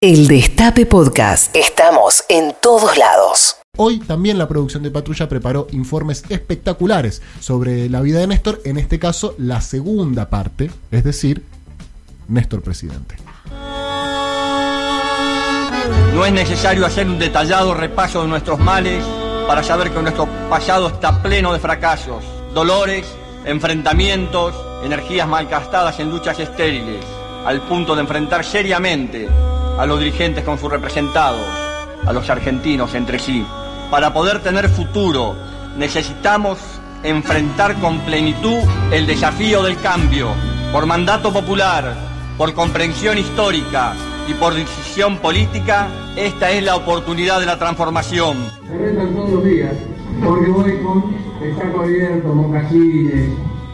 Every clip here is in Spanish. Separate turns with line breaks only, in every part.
El Destape Podcast. Estamos en todos lados.
Hoy también la producción de Patrulla preparó informes espectaculares sobre la vida de Néstor, en este caso la segunda parte, es decir, Néstor presidente.
No es necesario hacer un detallado repaso de nuestros males para saber que nuestro pasado está pleno de fracasos, dolores, enfrentamientos, energías malgastadas en luchas estériles, al punto de enfrentar seriamente a los dirigentes con sus representados, a los argentinos entre sí. Para poder tener futuro necesitamos enfrentar con plenitud el desafío del cambio, por mandato popular, por comprensión histórica y por decisión política, esta es la oportunidad de la transformación.
Me retan todos los días, porque voy con el saco abierto, mocasines.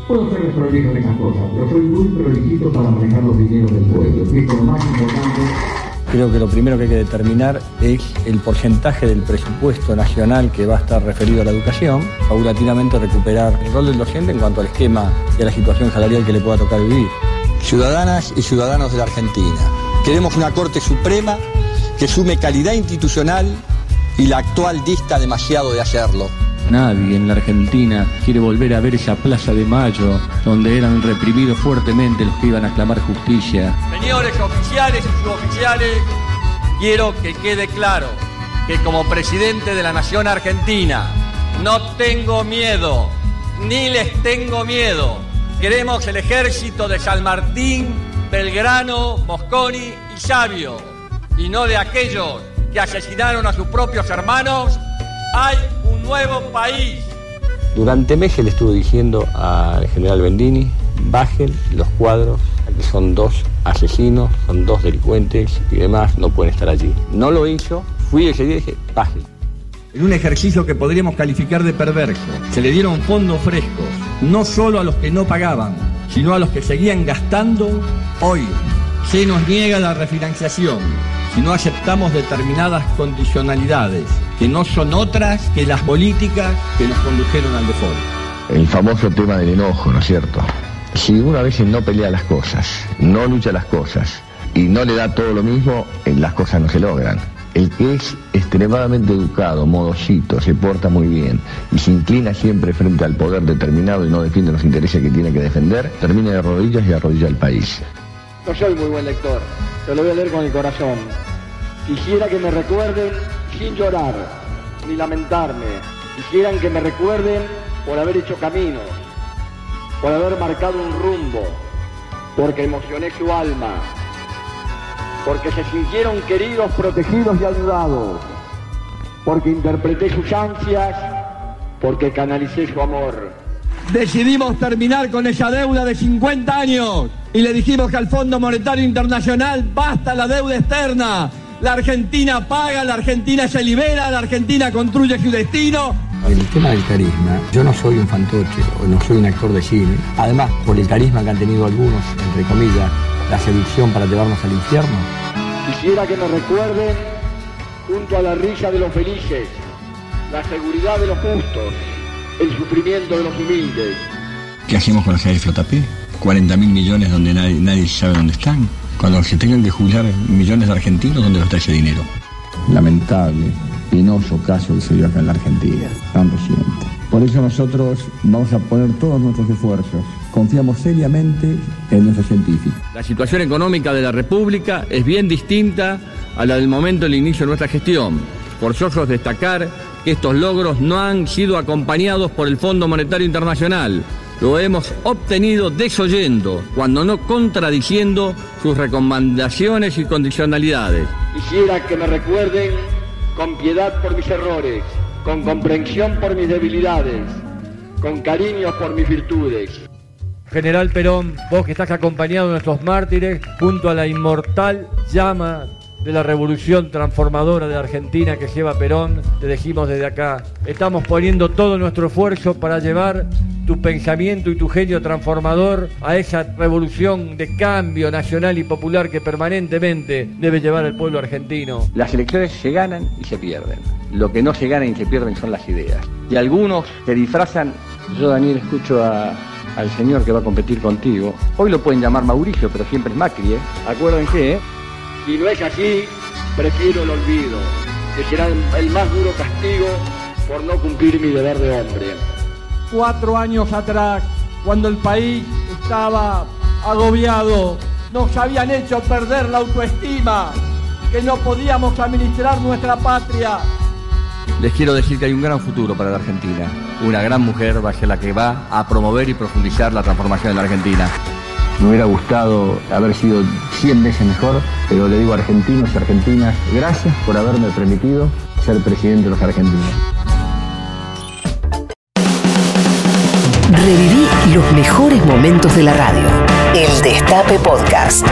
Puedo ser prolijo en esas cosas, pero soy muy prolijito para manejar los dineros del pueblo, que es lo más importante.
Creo que lo primero que hay que determinar es el porcentaje del presupuesto nacional que va a estar referido a la educación, paulatinamente recuperar el rol del docente en cuanto al esquema y a la situación salarial que le pueda tocar vivir.
Ciudadanas y ciudadanos de la Argentina, queremos una Corte Suprema que sume calidad institucional y la actual dista demasiado de hacerlo.
Nadie en la Argentina quiere volver a ver esa Plaza de Mayo donde eran reprimidos fuertemente los que iban a clamar justicia.
Señores oficiales y suboficiales, quiero que quede claro que como presidente de la Nación Argentina no tengo miedo, ni les tengo miedo. Queremos el ejército de San Martín, Belgrano, Mosconi y Sabio, y no de aquellos que asesinaron a sus propios hermanos. Hay un nuevo país.
Durante meses le estuve diciendo al general Bendini, bajen los cuadros, aquí son dos asesinos, son dos delincuentes y demás, no pueden estar allí. No lo hizo, fui ese día y dije, bajen.
En un ejercicio que podríamos calificar de perverso, se le dieron fondos frescos, no solo a los que no pagaban, sino a los que seguían gastando. Hoy se nos niega la refinanciación si no aceptamos determinadas condicionalidades, que no son otras que las políticas que nos condujeron al default.
El famoso tema del enojo, ¿no es cierto? Si uno a veces no pelea las cosas, no lucha las cosas y no le da todo lo mismo, eh, las cosas no se logran. El que es extremadamente educado, modosito, se porta muy bien y se inclina siempre frente al poder determinado y no defiende los intereses que tiene que defender, termina de rodillas y arrodilla al país.
No soy muy buen lector, pero lo voy a leer con el corazón. Quisiera que me recuerden sin llorar ni lamentarme. Quisieran que me recuerden por haber hecho caminos, por haber marcado un rumbo, porque emocioné su alma, porque se sintieron queridos, protegidos y ayudados, porque interpreté sus ansias, porque canalicé su amor.
Decidimos terminar con esa deuda de 50 años y le dijimos que al Fondo Monetario Internacional basta la deuda externa. La Argentina paga, la Argentina se libera, la Argentina construye su destino.
El tema del carisma, yo no soy un fantoche o no soy un actor de cine. Además, por el carisma que han tenido algunos, entre comillas, la seducción para llevarnos al infierno.
Quisiera que me recuerden junto a la risa de los felices, la seguridad de los justos, el sufrimiento de los humildes.
¿Qué hacemos con la de Flotapé? 40 mil millones donde nadie, nadie sabe dónde están. Cuando se tengan que jubilar millones de argentinos, ¿dónde está ese dinero?
Lamentable, penoso caso que se dio acá en la Argentina, tan reciente. Por eso nosotros vamos a poner todos nuestros esfuerzos. Confiamos seriamente en nuestros científicos.
La situación económica de la República es bien distinta a la del momento del inicio de nuestra gestión. Forzoso es destacar que estos logros no han sido acompañados por el Fondo Monetario Internacional. Lo hemos obtenido desoyendo, cuando no contradiciendo sus recomendaciones y condicionalidades.
Quisiera que me recuerden con piedad por mis errores, con comprensión por mis debilidades, con cariño por mis virtudes.
General Perón, vos que estás acompañado de nuestros mártires, junto a la inmortal llama de la revolución transformadora de Argentina que lleva Perón, te decimos desde acá, estamos poniendo todo nuestro esfuerzo para llevar tu pensamiento y tu genio transformador a esa revolución de cambio nacional y popular que permanentemente debe llevar el pueblo argentino.
Las elecciones se ganan y se pierden. Lo que no se gana y se pierden son las ideas. Y algunos se disfrazan. Yo, Daniel, escucho al señor que va a competir contigo. Hoy lo pueden llamar Mauricio, pero siempre es Macri, ¿eh? Acuérdense, ¿eh?
Si no es así, prefiero el olvido, que será el más duro castigo por no cumplir mi deber de hombre.
Cuatro años atrás, cuando el país estaba agobiado, nos habían hecho perder la autoestima, que no podíamos administrar nuestra patria.
Les quiero decir que hay un gran futuro para la Argentina. Una gran mujer va a ser la que va a promover y profundizar la transformación de la Argentina.
Me hubiera gustado haber sido 100 veces mejor, pero le digo a argentinos y argentinas, gracias por haberme permitido ser presidente de los argentinos.
Reviví los mejores momentos de la radio. El Destape Podcast.